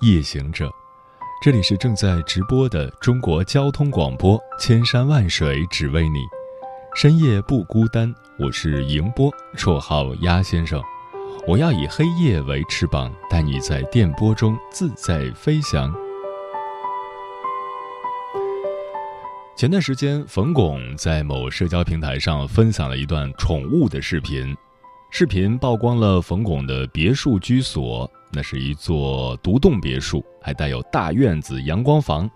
夜行者，这里是正在直播的中国交通广播，千山万水只为你，深夜不孤单。我是迎波，绰号鸭先生。我要以黑夜为翅膀，带你在电波中自在飞翔。前段时间，冯巩在某社交平台上分享了一段宠物的视频，视频曝光了冯巩的别墅居所。那是一座独栋别墅，还带有大院子、阳光房。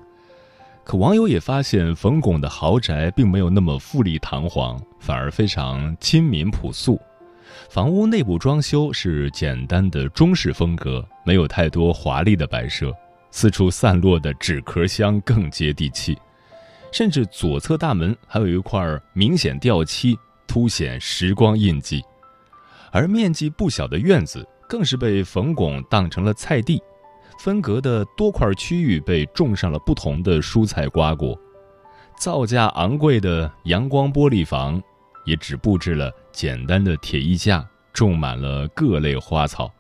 可网友也发现，冯巩的豪宅并没有那么富丽堂皇，反而非常亲民朴素。房屋内部装修是简单的中式风格，没有太多华丽的摆设。四处散落的纸壳箱更接地气，甚至左侧大门还有一块明显掉漆，凸显时光印记。而面积不小的院子。更是被冯巩当成了菜地，分隔的多块区域被种上了不同的蔬菜瓜果，造价昂贵的阳光玻璃房，也只布置了简单的铁艺架，种满了各类花草。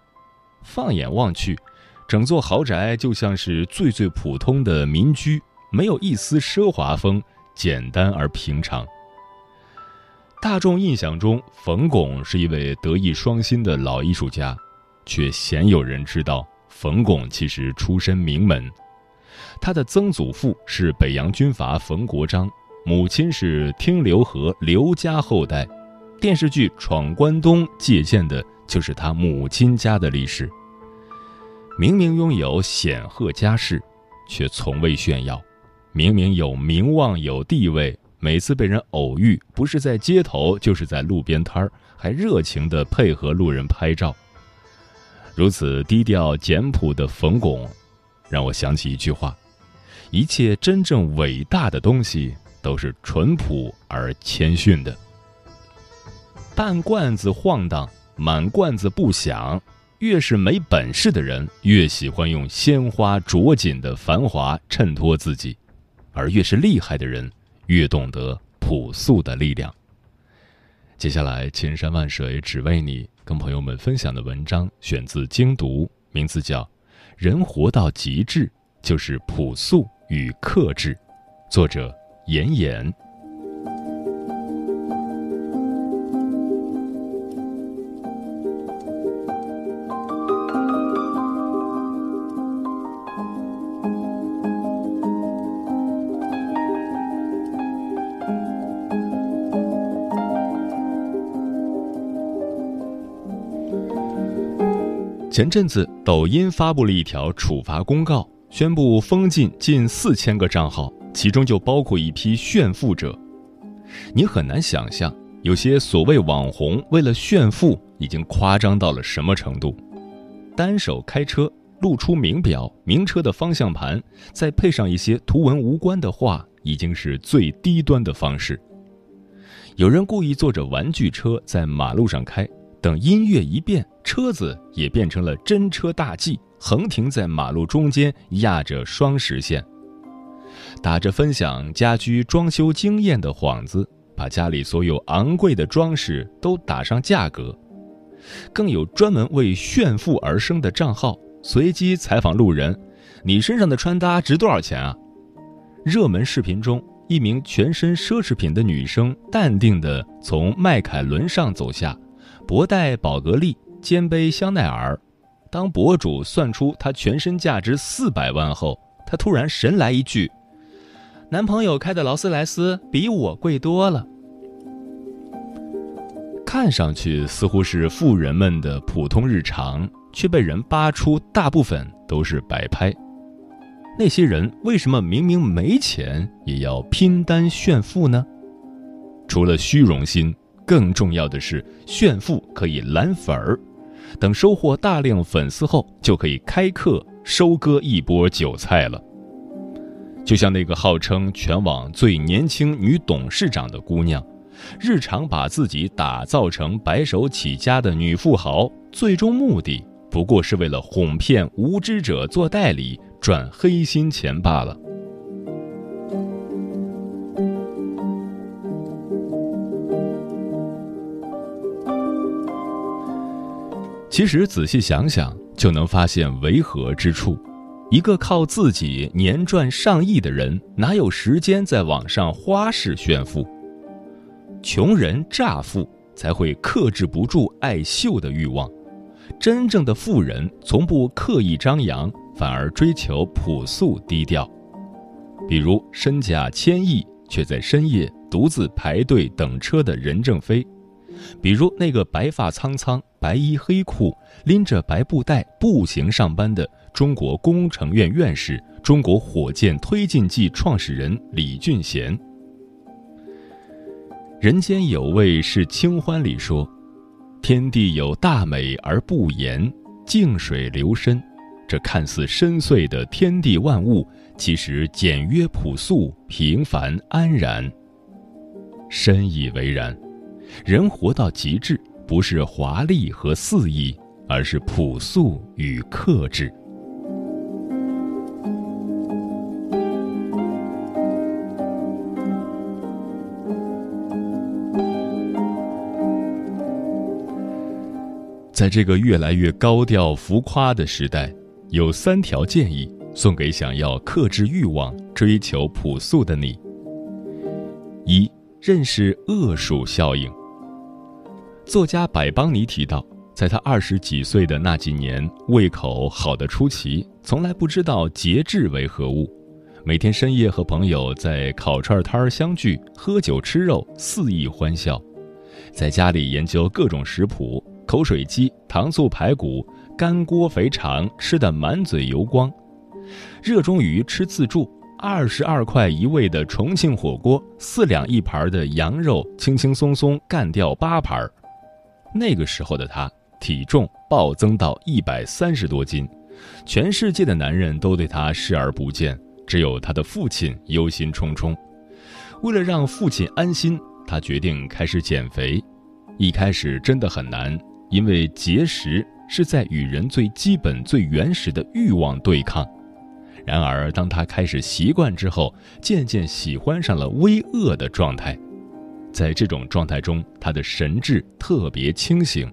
放眼望去，整座豪宅就像是最最普通的民居，没有一丝奢华风，简单而平常。大众印象中，冯巩是一位德艺双馨的老艺术家。却鲜有人知道，冯巩其实出身名门，他的曾祖父是北洋军阀冯国璋，母亲是听刘和刘家后代。电视剧《闯关东》借鉴的就是他母亲家的历史。明明拥有显赫家世，却从未炫耀；明明有名望有地位，每次被人偶遇，不是在街头，就是在路边摊儿，还热情地配合路人拍照。如此低调简朴的冯巩，让我想起一句话：一切真正伟大的东西都是淳朴而谦逊的。半罐子晃荡，满罐子不响。越是没本事的人，越喜欢用鲜花着锦的繁华衬托自己；而越是厉害的人，越懂得朴素的力量。接下来，千山万水只为你。跟朋友们分享的文章选自《精读》，名字叫《人活到极致就是朴素与克制》，作者严严。前阵子，抖音发布了一条处罚公告，宣布封禁近四千个账号，其中就包括一批炫富者。你很难想象，有些所谓网红为了炫富，已经夸张到了什么程度。单手开车，露出名表、名车的方向盘，再配上一些图文无关的话，已经是最低端的方式。有人故意坐着玩具车在马路上开。等音乐一变，车子也变成了真车大 G，横停在马路中间，压着双实线，打着分享家居装修经验的幌子，把家里所有昂贵的装饰都打上价格。更有专门为炫富而生的账号，随机采访路人：“你身上的穿搭值多少钱啊？”热门视频中，一名全身奢侈品的女生淡定地从迈凯伦上走下。博戴宝格丽，肩背香奈儿。当博主算出她全身价值四百万后，她突然神来一句：“男朋友开的劳斯莱斯比我贵多了。”看上去似乎是富人们的普通日常，却被人扒出大部分都是摆拍。那些人为什么明明没钱也要拼单炫富呢？除了虚荣心。更重要的是，炫富可以揽粉儿，等收获大量粉丝后，就可以开课收割一波韭菜了。就像那个号称全网最年轻女董事长的姑娘，日常把自己打造成白手起家的女富豪，最终目的不过是为了哄骗无知者做代理赚黑心钱罢了。其实仔细想想，就能发现违和之处。一个靠自己年赚上亿的人，哪有时间在网上花式炫富？穷人乍富才会克制不住爱秀的欲望，真正的富人从不刻意张扬，反而追求朴素低调。比如身价千亿却在深夜独自排队等车的任正非，比如那个白发苍苍、白衣黑裤、拎着白布袋步行上班的。中国工程院院士、中国火箭推进剂创始人李俊贤，《人间有味是清欢》里说：“天地有大美而不言，静水流深。这看似深邃的天地万物，其实简约朴素、平凡安然。深以为然。人活到极致，不是华丽和肆意，而是朴素与克制。”在这个越来越高调浮夸的时代，有三条建议送给想要克制欲望、追求朴素的你：一、认识恶鼠效应。作家百邦尼提到，在他二十几岁的那几年，胃口好的出奇，从来不知道节制为何物，每天深夜和朋友在烤串摊儿相聚，喝酒吃肉，肆意欢笑，在家里研究各种食谱。口水鸡、糖醋排骨、干锅肥肠吃得满嘴油光，热衷于吃自助，二十二块一位的重庆火锅，四两一盘的羊肉，轻轻松松干掉八盘。那个时候的他，体重暴增到一百三十多斤，全世界的男人都对他视而不见，只有他的父亲忧心忡忡。为了让父亲安心，他决定开始减肥。一开始真的很难。因为节食是在与人最基本、最原始的欲望对抗。然而，当他开始习惯之后，渐渐喜欢上了微饿的状态。在这种状态中，他的神智特别清醒，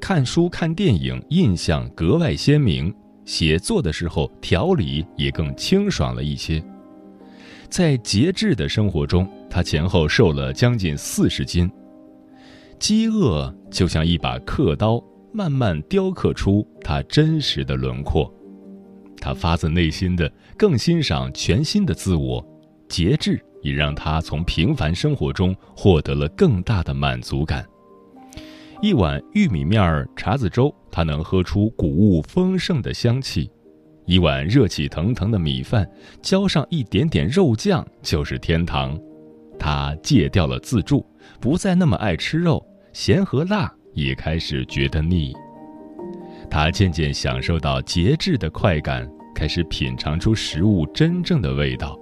看书、看电影印象格外鲜明，写作的时候条理也更清爽了一些。在节制的生活中，他前后瘦了将近四十斤。饥饿就像一把刻刀，慢慢雕刻出他真实的轮廓。他发自内心的更欣赏全新的自我，节制也让他从平凡生活中获得了更大的满足感。一碗玉米面儿碴子粥，他能喝出谷物丰盛的香气；一碗热气腾腾的米饭，浇上一点点肉酱就是天堂。他戒掉了自助，不再那么爱吃肉。咸和辣也开始觉得腻，他渐渐享受到节制的快感，开始品尝出食物真正的味道。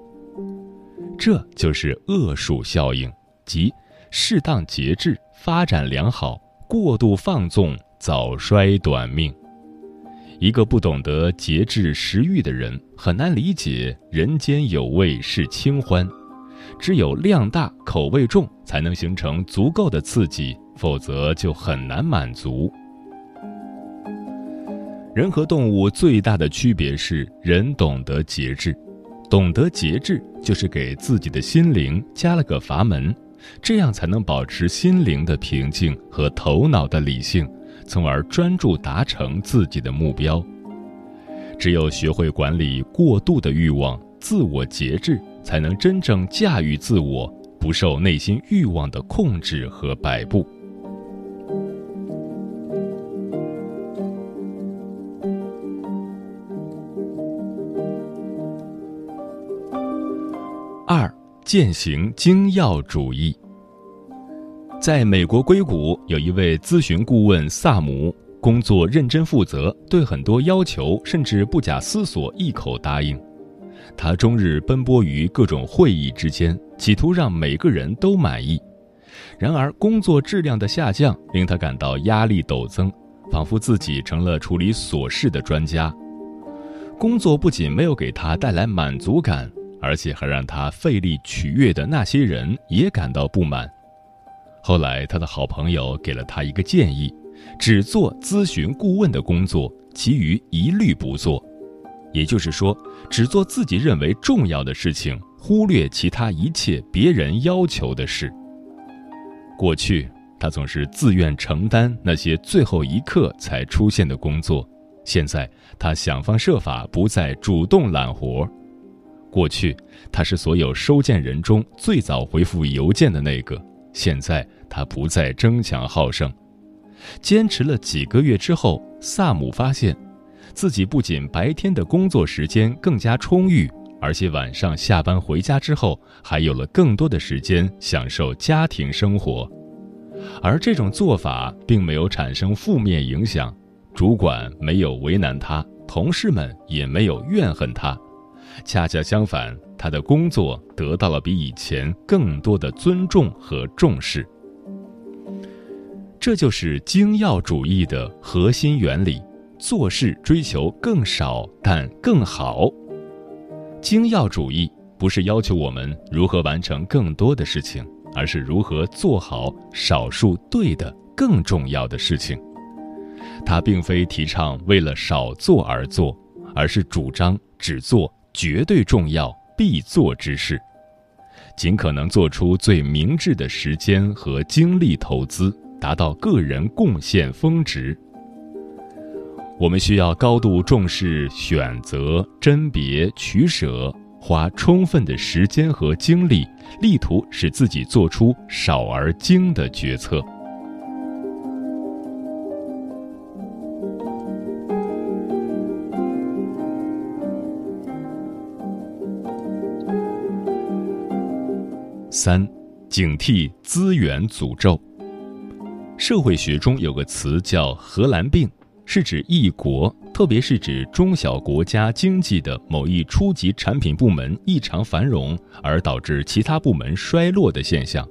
这就是恶鼠效应，即适当节制，发展良好；过度放纵，早衰短命。一个不懂得节制食欲的人，很难理解“人间有味是清欢”。只有量大、口味重，才能形成足够的刺激。否则就很难满足。人和动物最大的区别是，人懂得节制，懂得节制就是给自己的心灵加了个阀门，这样才能保持心灵的平静和头脑的理性，从而专注达成自己的目标。只有学会管理过度的欲望，自我节制，才能真正驾驭自我，不受内心欲望的控制和摆布。践行精要主义。在美国硅谷，有一位咨询顾问萨姆，工作认真负责，对很多要求甚至不假思索一口答应。他终日奔波于各种会议之间，企图让每个人都满意。然而，工作质量的下降令他感到压力陡增，仿佛自己成了处理琐事的专家。工作不仅没有给他带来满足感，而且还让他费力取悦的那些人也感到不满。后来，他的好朋友给了他一个建议：只做咨询顾问的工作，其余一律不做。也就是说，只做自己认为重要的事情，忽略其他一切别人要求的事。过去，他总是自愿承担那些最后一刻才出现的工作。现在他想方设法不再主动揽活儿。过去他是所有收件人中最早回复邮件的那个，现在他不再争强好胜。坚持了几个月之后，萨姆发现，自己不仅白天的工作时间更加充裕，而且晚上下班回家之后还有了更多的时间享受家庭生活。而这种做法并没有产生负面影响。主管没有为难他，同事们也没有怨恨他，恰恰相反，他的工作得到了比以前更多的尊重和重视。这就是精要主义的核心原理：做事追求更少但更好。精要主义不是要求我们如何完成更多的事情，而是如何做好少数对的更重要的事情。他并非提倡为了少做而做，而是主张只做绝对重要必做之事，尽可能做出最明智的时间和精力投资，达到个人贡献峰值。我们需要高度重视选择、甄别、取舍，花充分的时间和精力，力图使自己做出少而精的决策。三，警惕资源诅咒。社会学中有个词叫“荷兰病”，是指一国，特别是指中小国家经济的某一初级产品部门异常繁荣，而导致其他部门衰落的现象。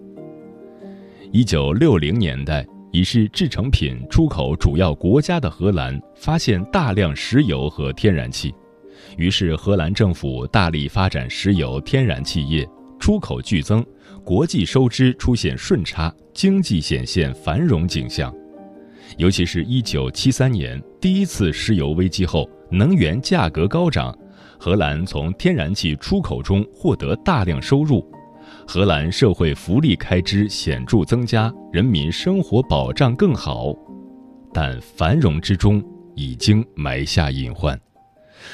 一九六零年代，已是制成品出口主要国家的荷兰发现大量石油和天然气，于是荷兰政府大力发展石油天然气业，出口剧增。国际收支出现顺差，经济显现繁荣景象。尤其是一九七三年第一次石油危机后，能源价格高涨，荷兰从天然气出口中获得大量收入，荷兰社会福利开支显著增加，人民生活保障更好。但繁荣之中已经埋下隐患。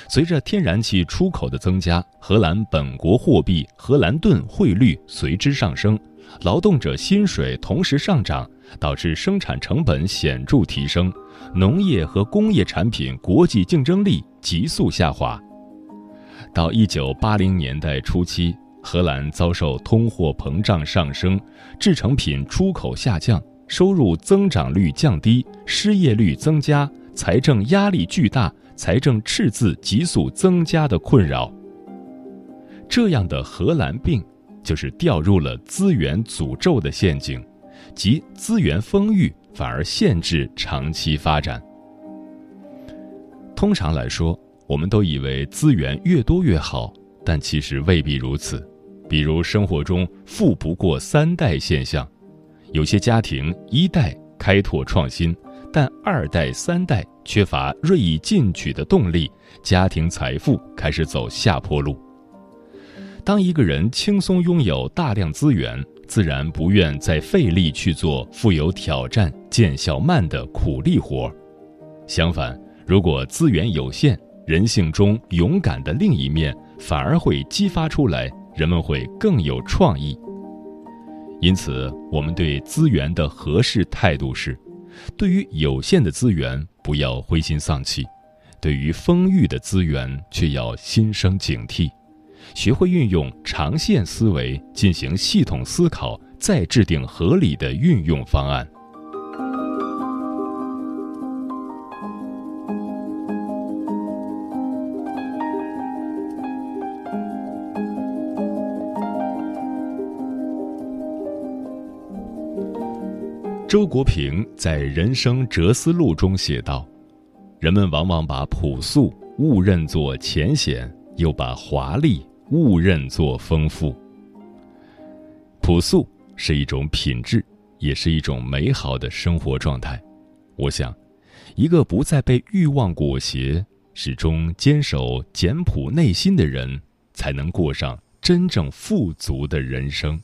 随着天然气出口的增加，荷兰本国货币荷兰盾汇率随之上升，劳动者薪水同时上涨，导致生产成本显著提升，农业和工业产品国际竞争力急速下滑。到一九八零年代初期，荷兰遭受通货膨胀上升、制成品出口下降、收入增长率降低、失业率增加、财政压力巨大。财政赤字急速增加的困扰，这样的荷兰病就是掉入了资源诅咒的陷阱，即资源丰裕反而限制长期发展。通常来说，我们都以为资源越多越好，但其实未必如此。比如生活中“富不过三代”现象，有些家庭一代开拓创新。但二代、三代缺乏锐意进取的动力，家庭财富开始走下坡路。当一个人轻松拥有大量资源，自然不愿再费力去做富有挑战、见效慢的苦力活。相反，如果资源有限，人性中勇敢的另一面反而会激发出来，人们会更有创意。因此，我们对资源的合适态度是。对于有限的资源，不要灰心丧气；对于丰裕的资源，却要心生警惕，学会运用长线思维进行系统思考，再制定合理的运用方案。周国平在《人生哲思录》中写道：“人们往往把朴素误认作浅显，又把华丽误认作丰富。朴素是一种品质，也是一种美好的生活状态。我想，一个不再被欲望裹挟，始终坚守简朴内心的人，才能过上真正富足的人生。”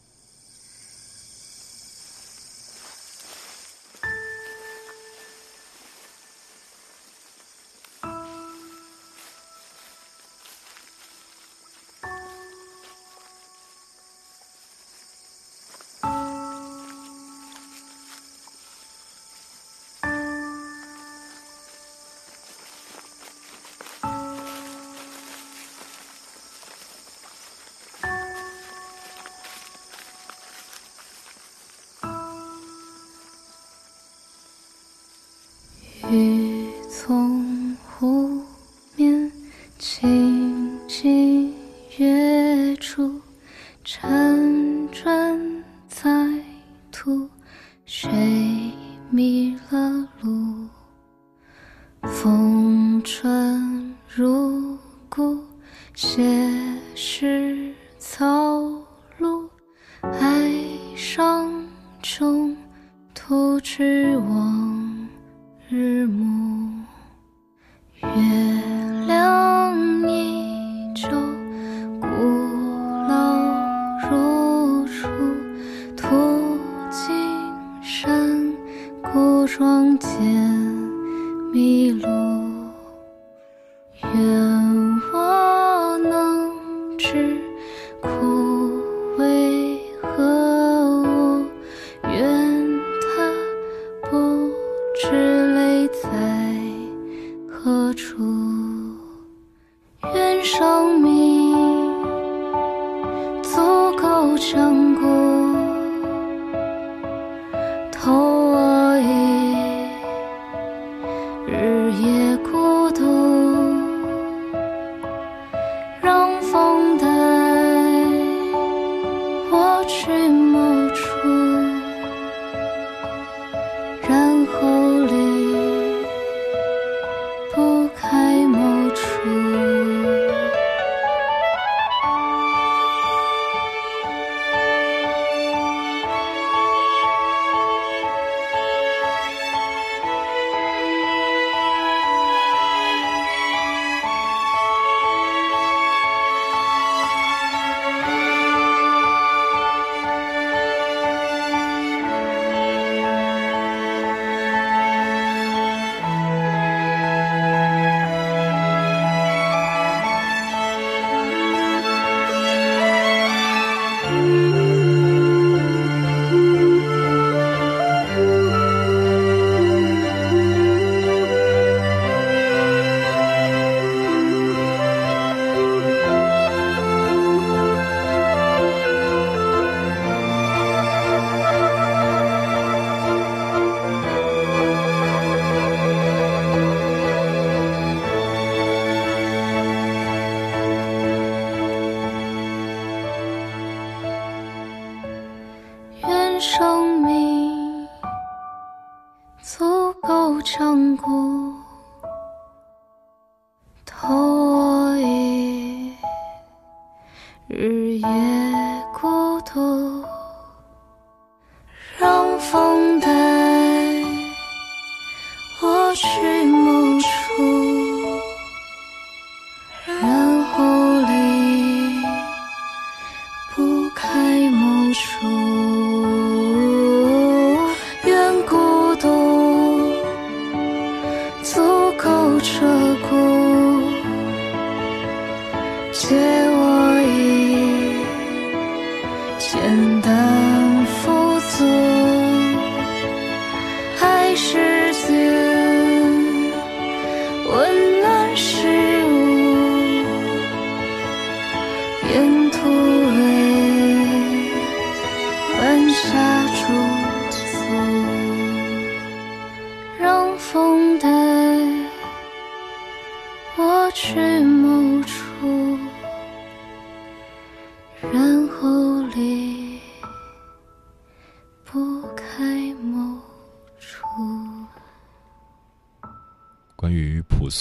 构成孤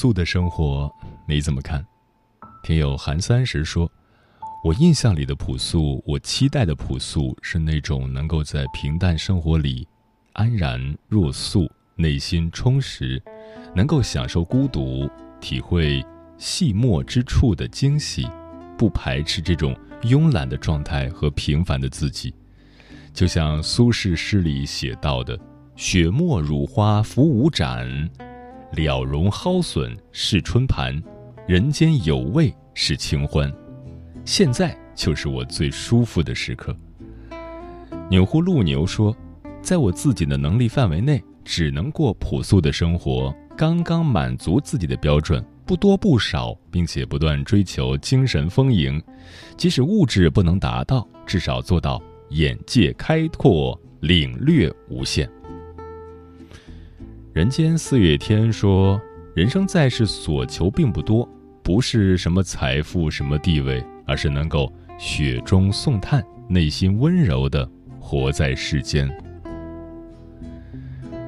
素的生活，你怎么看？听友韩三十说：“我印象里的朴素，我期待的朴素，是那种能够在平淡生活里安然若素，内心充实，能够享受孤独，体会细末之处的惊喜，不排斥这种慵懒的状态和平凡的自己。就像苏轼诗里写到的：‘雪沫乳花浮舞展，了容蒿笋是春盘。’”人间有味是清欢，现在就是我最舒服的时刻。钮祜禄牛说：“在我自己的能力范围内，只能过朴素的生活，刚刚满足自己的标准，不多不少，并且不断追求精神丰盈。即使物质不能达到，至少做到眼界开拓，领略无限。”人间四月天说：“人生在世，所求并不多。”不是什么财富、什么地位，而是能够雪中送炭，内心温柔的活在世间。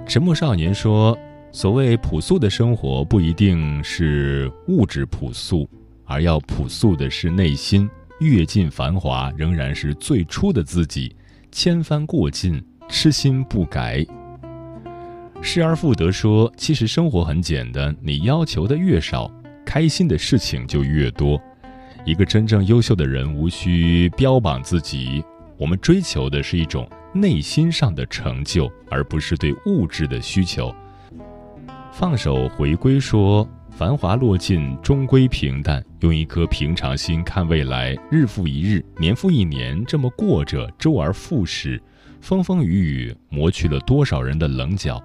沉默少年说：“所谓朴素的生活，不一定是物质朴素，而要朴素的是内心。阅尽繁华，仍然是最初的自己；千帆过尽，痴心不改。”失而复得说：“其实生活很简单，你要求的越少。”开心的事情就越多。一个真正优秀的人无需标榜自己，我们追求的是一种内心上的成就，而不是对物质的需求。放手回归，说繁华落尽，终归平淡。用一颗平常心看未来，日复一日，年复一年，这么过着，周而复始，风风雨雨，磨去了多少人的棱角。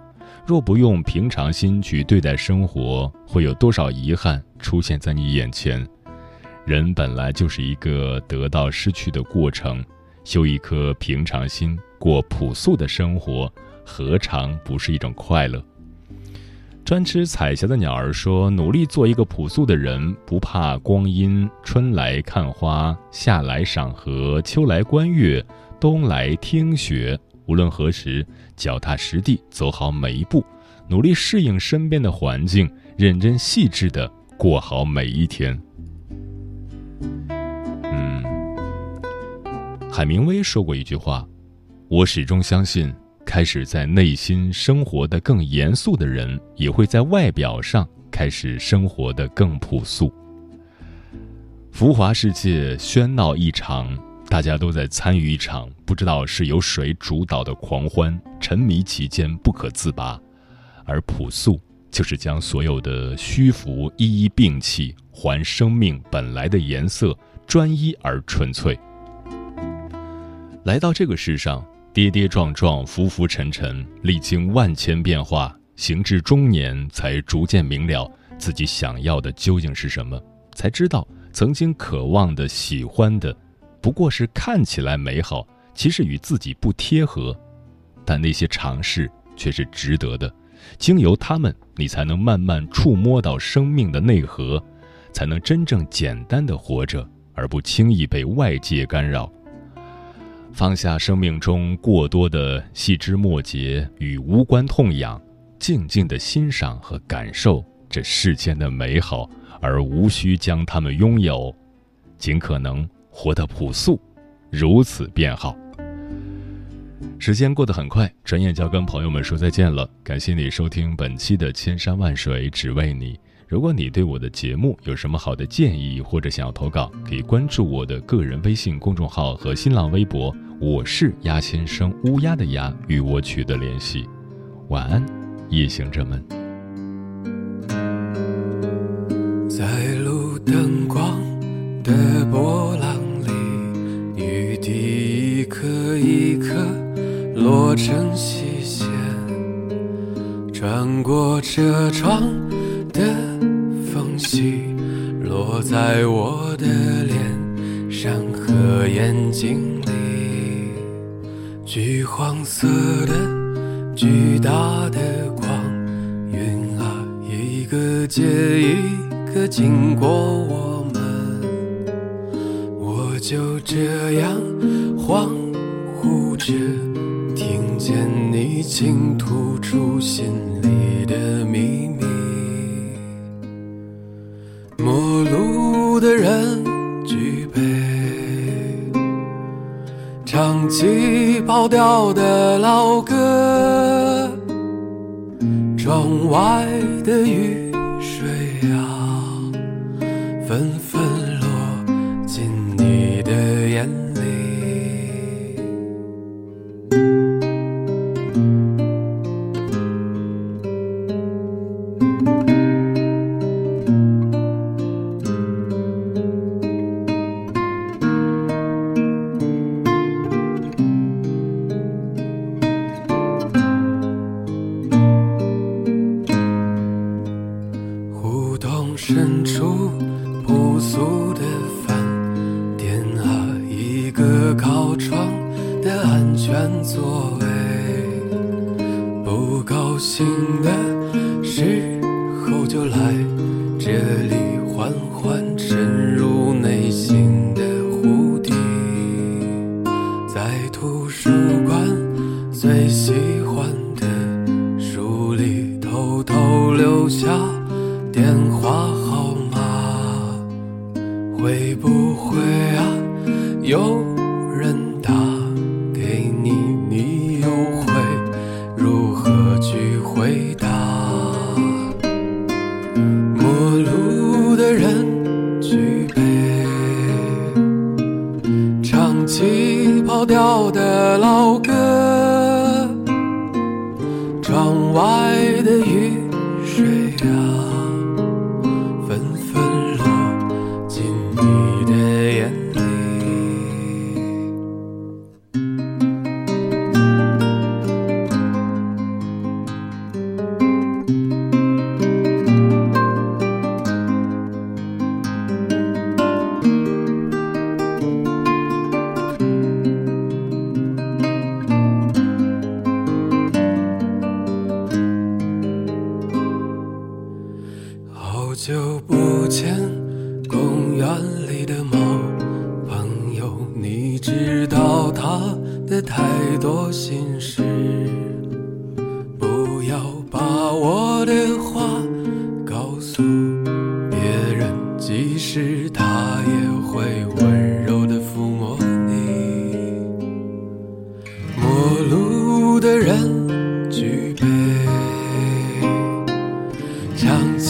若不用平常心去对待生活，会有多少遗憾出现在你眼前？人本来就是一个得到失去的过程，修一颗平常心，过朴素的生活，何尝不是一种快乐？专吃彩霞的鸟儿说：“努力做一个朴素的人，不怕光阴。春来看花，夏来赏荷，秋来观月，冬来听雪。”无论何时，脚踏实地走好每一步，努力适应身边的环境，认真细致的过好每一天。嗯，海明威说过一句话：“我始终相信，开始在内心生活的更严肃的人，也会在外表上开始生活的更朴素。”浮华世界喧闹异常。大家都在参与一场不知道是由谁主导的狂欢，沉迷其间不可自拔。而朴素就是将所有的虚浮一一摒弃，还生命本来的颜色，专一而纯粹。来到这个世上，跌跌撞撞，浮浮沉沉，历经万千变化，行至中年，才逐渐明了自己想要的究竟是什么，才知道曾经渴望的、喜欢的。不过是看起来美好，其实与自己不贴合，但那些尝试却是值得的。经由他们，你才能慢慢触摸到生命的内核，才能真正简单的活着，而不轻易被外界干扰。放下生命中过多的细枝末节与无关痛痒，静静的欣赏和感受这世间的美好，而无需将它们拥有，尽可能。活得朴素，如此便好。时间过得很快，转眼就要跟朋友们说再见了。感谢你收听本期的《千山万水只为你》。如果你对我的节目有什么好的建议，或者想要投稿，可以关注我的个人微信公众号和新浪微博，我是鸭先生，乌鸦的鸭，与我取得联系。晚安，夜行者们。在路灯光的波落成细线，穿过车窗的缝隙，落在我的脸上和眼睛里。橘黄色的巨大的光晕啊，一个接一个经过我们，我就这样恍惚着见你倾吐出心里的秘密。陌路的人举杯唱起跑调的老歌窗外的雨醒的时候就来这里。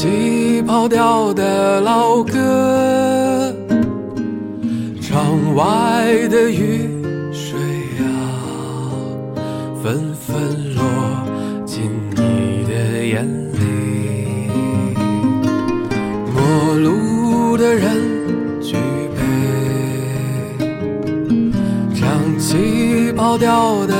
气跑调的老歌，窗外的雨水啊，纷纷落进你的眼里。陌路的人举杯，唱起跑调的。